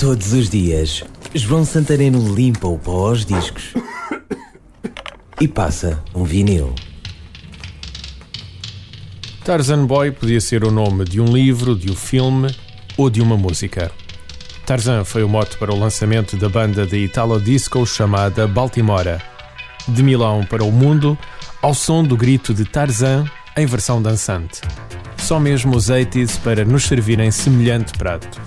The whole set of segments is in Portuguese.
Todos os dias, João Santareno limpa o pó aos discos e passa um vinil. Tarzan Boy podia ser o nome de um livro, de um filme ou de uma música. Tarzan foi o mote para o lançamento da banda de Italo Disco chamada Baltimora. De Milão para o mundo, ao som do grito de Tarzan em versão dançante. Só mesmo os 80s para nos servirem semelhante prato.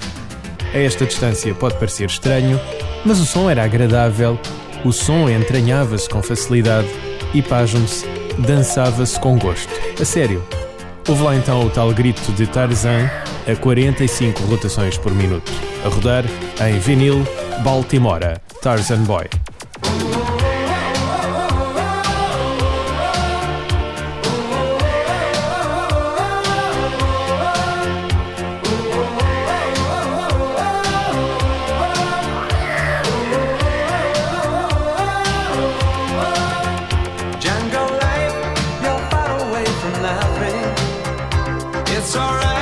A esta distância pode parecer estranho, mas o som era agradável, o som entranhava-se com facilidade e, pasme-se, dançava-se com gosto. A sério. Houve lá então o tal grito de Tarzan a 45 rotações por minuto, a rodar em vinil Baltimora, Tarzan Boy. It's alright.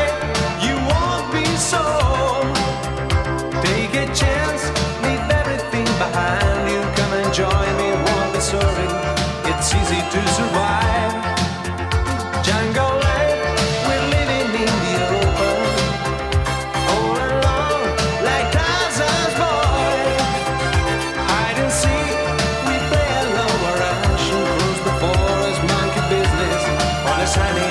Sunny